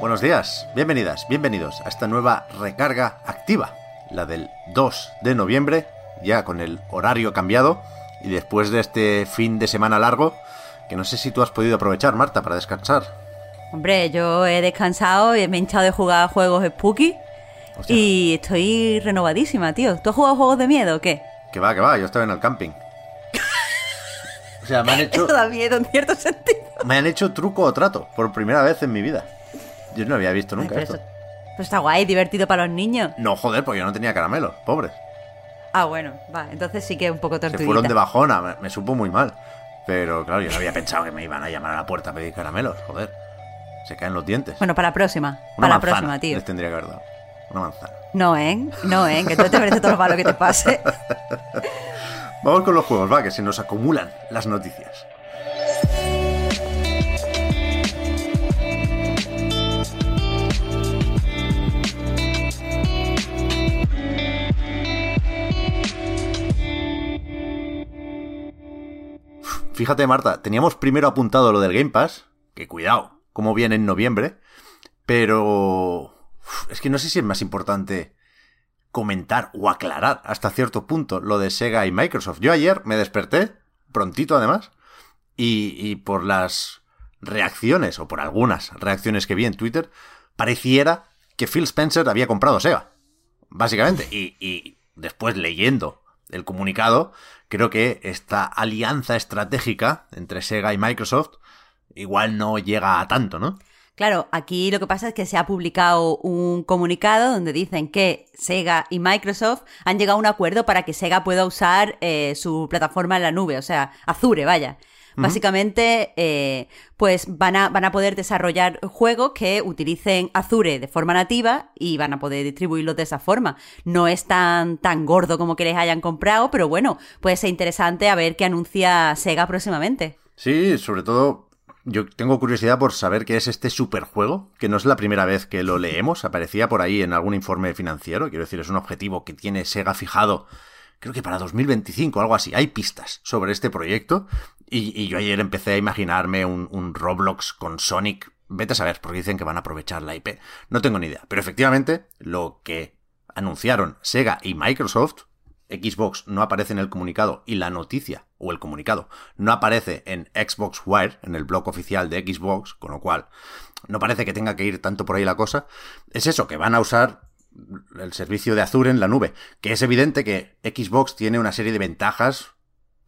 Buenos días, bienvenidas, bienvenidos a esta nueva recarga activa, la del 2 de noviembre, ya con el horario cambiado y después de este fin de semana largo que no sé si tú has podido aprovechar, Marta, para descansar. Hombre, yo he descansado y me he hinchado de jugar juegos spooky Hostia. y estoy renovadísima, tío. ¿Tú has jugado juegos de miedo o qué? Que va, que va, yo estaba en el camping. O sea, me han hecho, Eso da miedo en cierto sentido. me han hecho truco o trato por primera vez en mi vida. Yo no había visto Ay, nunca pero, esto. eso- pero está guay, divertido para los niños. No, joder, porque yo no tenía caramelos, pobres. Ah, bueno, va, entonces sí que es un poco Se tortuguita. fueron de bajona, me, me supo muy mal. Pero claro, yo no había pensado que me iban a llamar a la puerta a pedir caramelos, joder. Se caen los dientes. Bueno, para la próxima. Una para la próxima, tío. Les tendría que haber dado. Una manzana. No, ¿eh? No, ¿eh? Que tú te mereces todo lo malo que te pase. Vamos con los juegos, va, que se nos acumulan las noticias. Fíjate, Marta, teníamos primero apuntado lo del Game Pass, que cuidado, como viene en noviembre, pero es que no sé si es más importante comentar o aclarar hasta cierto punto lo de Sega y Microsoft. Yo ayer me desperté, prontito además, y, y por las reacciones, o por algunas reacciones que vi en Twitter, pareciera que Phil Spencer había comprado Sega. Básicamente. Y, y después leyendo el comunicado, creo que esta alianza estratégica entre Sega y Microsoft igual no llega a tanto, ¿no? Claro, aquí lo que pasa es que se ha publicado un comunicado donde dicen que Sega y Microsoft han llegado a un acuerdo para que Sega pueda usar eh, su plataforma en la nube, o sea, Azure, vaya. Básicamente, eh, pues van a, van a poder desarrollar juegos que utilicen Azure de forma nativa y van a poder distribuirlos de esa forma. No es tan, tan gordo como que les hayan comprado, pero bueno, puede ser interesante a ver qué anuncia Sega próximamente. Sí, sobre todo yo tengo curiosidad por saber qué es este superjuego, que no es la primera vez que lo leemos, aparecía por ahí en algún informe financiero, quiero decir, es un objetivo que tiene Sega fijado, creo que para 2025 o algo así, hay pistas sobre este proyecto, y, y yo ayer empecé a imaginarme un, un Roblox con Sonic, vete a saber, porque dicen que van a aprovechar la IP, no tengo ni idea, pero efectivamente lo que anunciaron Sega y Microsoft Xbox no aparece en el comunicado y la noticia o el comunicado no aparece en Xbox Wire, en el blog oficial de Xbox, con lo cual no parece que tenga que ir tanto por ahí la cosa, es eso, que van a usar el servicio de Azure en la nube, que es evidente que Xbox tiene una serie de ventajas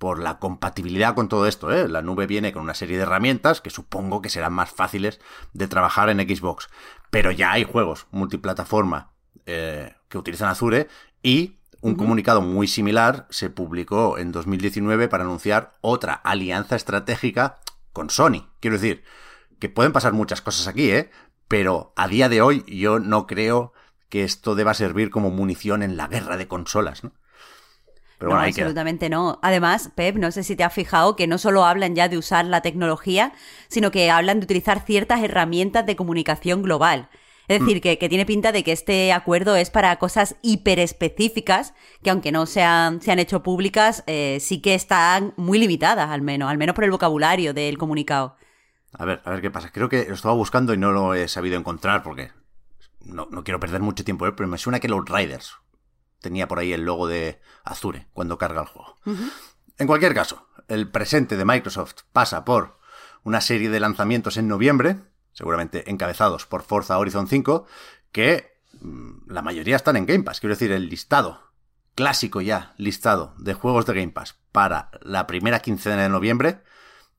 por la compatibilidad con todo esto, ¿eh? La nube viene con una serie de herramientas que supongo que serán más fáciles de trabajar en Xbox. Pero ya hay juegos multiplataforma eh, que utilizan Azure y un comunicado muy similar se publicó en 2019 para anunciar otra alianza estratégica con Sony. Quiero decir, que pueden pasar muchas cosas aquí, ¿eh? Pero a día de hoy yo no creo que esto deba servir como munición en la guerra de consolas, ¿no? Pero no, bueno, ahí queda. absolutamente no. Además, Pep, no sé si te has fijado que no solo hablan ya de usar la tecnología, sino que hablan de utilizar ciertas herramientas de comunicación global. Es decir, que, que tiene pinta de que este acuerdo es para cosas hiperespecíficas, que aunque no sean, se han hecho públicas, eh, sí que están muy limitadas, al menos, al menos por el vocabulario del comunicado. A ver, a ver qué pasa. Creo que lo estaba buscando y no lo he sabido encontrar porque no, no quiero perder mucho tiempo, ¿eh? pero me suena que los Riders tenía por ahí el logo de Azure cuando carga el juego. En cualquier caso, el presente de Microsoft pasa por una serie de lanzamientos en noviembre, seguramente encabezados por Forza Horizon 5, que mm, la mayoría están en Game Pass. Quiero decir, el listado, clásico ya listado de juegos de Game Pass para la primera quincena de noviembre,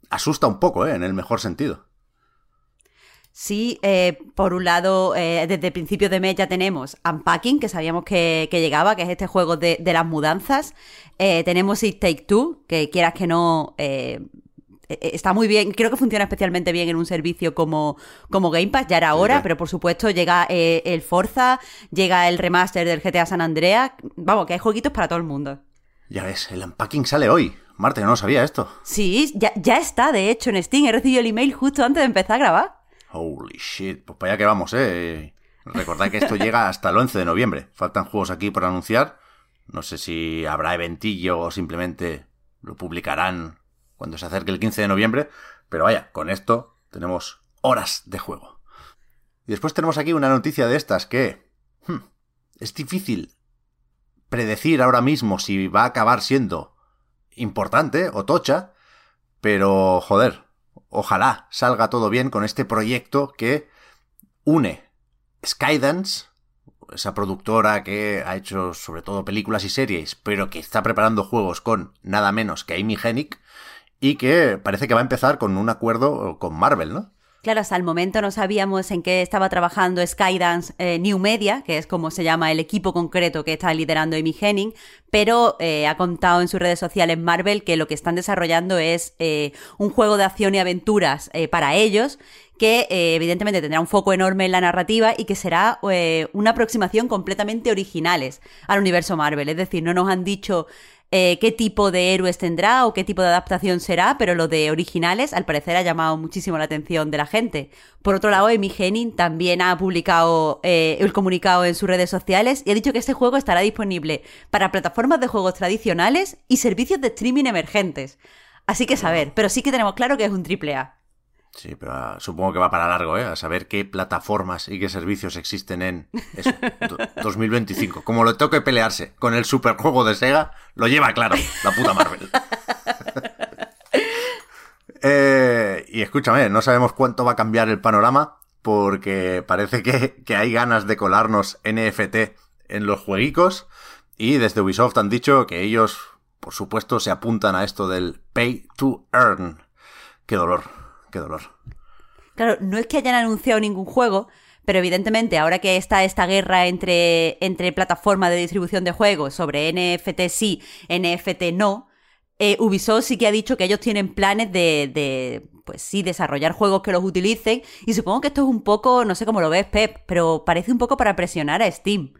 asusta un poco, ¿eh? en el mejor sentido. Sí, eh, por un lado, eh, desde el principio de mes ya tenemos Unpacking, que sabíamos que, que llegaba, que es este juego de, de las mudanzas. Eh, tenemos It Take Two, que quieras que no, eh, eh, está muy bien, creo que funciona especialmente bien en un servicio como, como Game Pass, ya era hora, pero por supuesto llega el Forza, llega el remaster del GTA San Andreas, vamos, que hay jueguitos para todo el mundo. Ya ves, el unpacking sale hoy. Marte, no sabía esto. Sí, ya, ya está, de hecho, en Steam. He recibido el email justo antes de empezar a grabar. Holy shit, pues para allá que vamos, eh. Recordad que esto llega hasta el 11 de noviembre. Faltan juegos aquí por anunciar. No sé si habrá eventillo o simplemente lo publicarán cuando se acerque el 15 de noviembre. Pero vaya, con esto tenemos horas de juego. Y después tenemos aquí una noticia de estas que... Hmm, es difícil predecir ahora mismo si va a acabar siendo importante o tocha. Pero, joder, ojalá salga todo bien con este proyecto que une Skydance, esa productora que ha hecho sobre todo películas y series, pero que está preparando juegos con nada menos que Amy Hennig, y que parece que va a empezar con un acuerdo con Marvel, ¿no? Claro, hasta el momento no sabíamos en qué estaba trabajando Skydance eh, New Media, que es como se llama el equipo concreto que está liderando Amy Henning, pero eh, ha contado en sus redes sociales Marvel que lo que están desarrollando es eh, un juego de acción y aventuras para ellos, que evidentemente tendrá un foco enorme en la narrativa y que será una aproximación completamente originales al universo Marvel. Es decir, no nos han dicho eh, qué tipo de héroes tendrá o qué tipo de adaptación será, pero lo de originales al parecer ha llamado muchísimo la atención de la gente. Por otro lado, Amy Henning también ha publicado eh, el comunicado en sus redes sociales y ha dicho que este juego estará disponible para plataformas de juegos tradicionales y servicios de streaming emergentes. Así que saber, pero sí que tenemos claro que es un triple A. Sí, pero ah, supongo que va para largo, ¿eh? A saber qué plataformas y qué servicios existen en 2025. Como lo toque pelearse con el superjuego de Sega, lo lleva claro, la puta Marvel. Eh, y escúchame, no sabemos cuánto va a cambiar el panorama, porque parece que, que hay ganas de colarnos NFT en los jueguicos. Y desde Ubisoft han dicho que ellos, por supuesto, se apuntan a esto del pay to earn. Qué dolor qué dolor. Claro, no es que hayan anunciado ningún juego, pero evidentemente ahora que está esta guerra entre, entre plataformas de distribución de juegos sobre NFT sí, NFT no, eh, Ubisoft sí que ha dicho que ellos tienen planes de, de, pues sí, desarrollar juegos que los utilicen. Y supongo que esto es un poco, no sé cómo lo ves, Pep, pero parece un poco para presionar a Steam.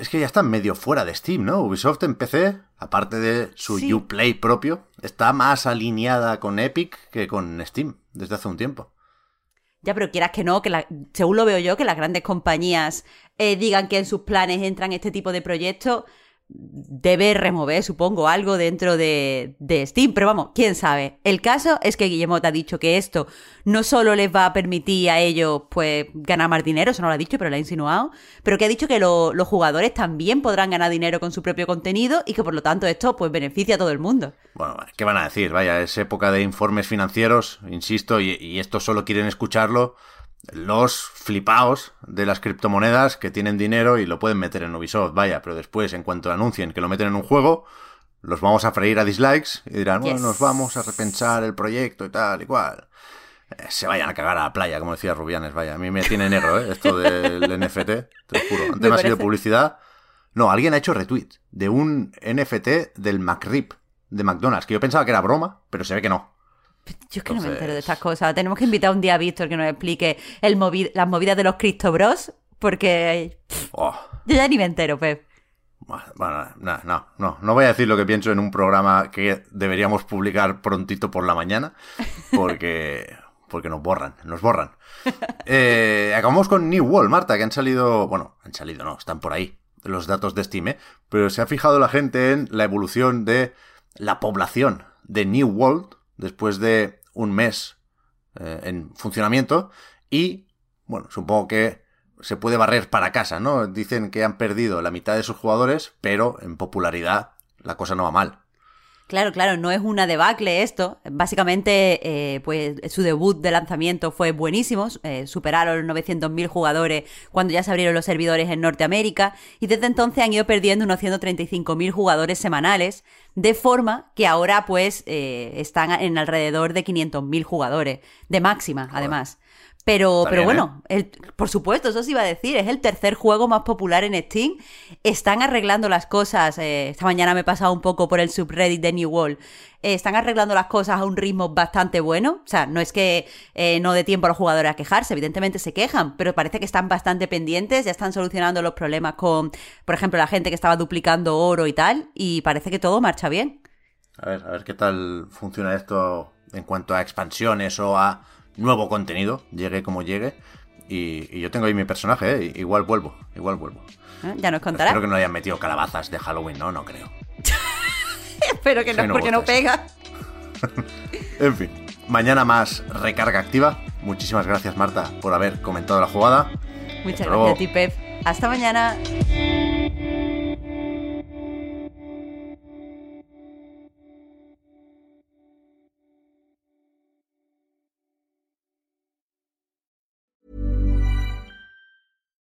Es que ya están medio fuera de Steam, ¿no? Ubisoft en PC, aparte de su Uplay propio, está más alineada con Epic que con Steam desde hace un tiempo. Ya, pero quieras que no, que la, según lo veo yo, que las grandes compañías eh, digan que en sus planes entran este tipo de proyectos, debe remover, supongo, algo dentro de, Steam. Pero vamos, quién sabe. El caso es que Guillemot ha dicho que esto no solo les va a permitir a ellos, pues, ganar más dinero, eso no lo ha dicho, pero lo ha insinuado, pero que ha dicho que los jugadores también podrán ganar dinero con su propio contenido y que por lo tanto esto, pues, beneficia a todo el mundo. Bueno, ¿qué van a decir? Vaya, es época de informes financieros, insisto, y, y esto solo quieren escucharlo los flipaos de las criptomonedas que tienen dinero y lo pueden meter en Ubisoft, vaya, pero después, en cuanto anuncien que lo meten en un juego, los vamos a freír a dislikes y dirán, bueno, nos vamos a repensar el proyecto y tal y cual. Eh, se vayan a cagar a la playa, como decía Rubianes, vaya. A mí me tiene negro, ¿eh? Esto del NFT, te lo juro. Antes me ha sido publicidad. No, alguien ha hecho retweet de un NFT del McRib de McDonald's, que yo pensaba que era broma, pero se ve que no. Yo es que no me entero de estas cosas. Tenemos que invitar un día a Víctor que nos explique el las movidas de los Cristo Bros. Porque. Oh. Yo ya ni me entero, Pep. Bueno, no, no, no. No voy a decir lo que pienso en un programa que deberíamos publicar prontito por la mañana. Porque. porque nos borran, nos borran. Eh, acabamos con New World, Marta, que han salido. Bueno, han salido, no, están por ahí los datos de Steam, ¿eh? pero se ha fijado la gente en la evolución de la población de New World después de un mes eh, en funcionamiento y, bueno, supongo que se puede barrer para casa, ¿no? Dicen que han perdido la mitad de sus jugadores, pero en popularidad la cosa no va mal. Claro, claro, no es una debacle esto. Básicamente, eh, pues su debut de lanzamiento fue buenísimo. Eh, superaron los 900.000 jugadores cuando ya se abrieron los servidores en Norteamérica y desde entonces han ido perdiendo unos 135.000 jugadores semanales, de forma que ahora pues eh, están en alrededor de 500.000 jugadores, de máxima, además. Pero, pero bueno, ¿eh? por supuesto, eso sí iba a decir, es el tercer juego más popular en Steam. Están arreglando las cosas. Eh, esta mañana me he pasado un poco por el subreddit de New World. eh, están arreglando las cosas a un ritmo bastante bueno. O sea, no es que eh, no dé tiempo a los jugadores a quejarse, evidentemente se quejan, pero parece que están bastante pendientes, ya están solucionando los problemas con, por ejemplo, la gente que estaba duplicando oro y tal, y parece que todo marcha bien. A ver, a ver qué tal funciona esto en cuanto a expansiones o a nuevo contenido, llegue como llegue. Y, yo tengo ahí mi personaje, ¿eh? igual vuelvo, igual vuelvo. ¿Eh? Ya nos contará. Espero que no hayan metido calabazas de Halloween, no, no creo. Espero que no, porque no pega. en fin, mañana más recarga activa. Muchísimas gracias, Marta, por haber comentado la jugada. Muchas gracias a ti, Pep. Hasta mañana.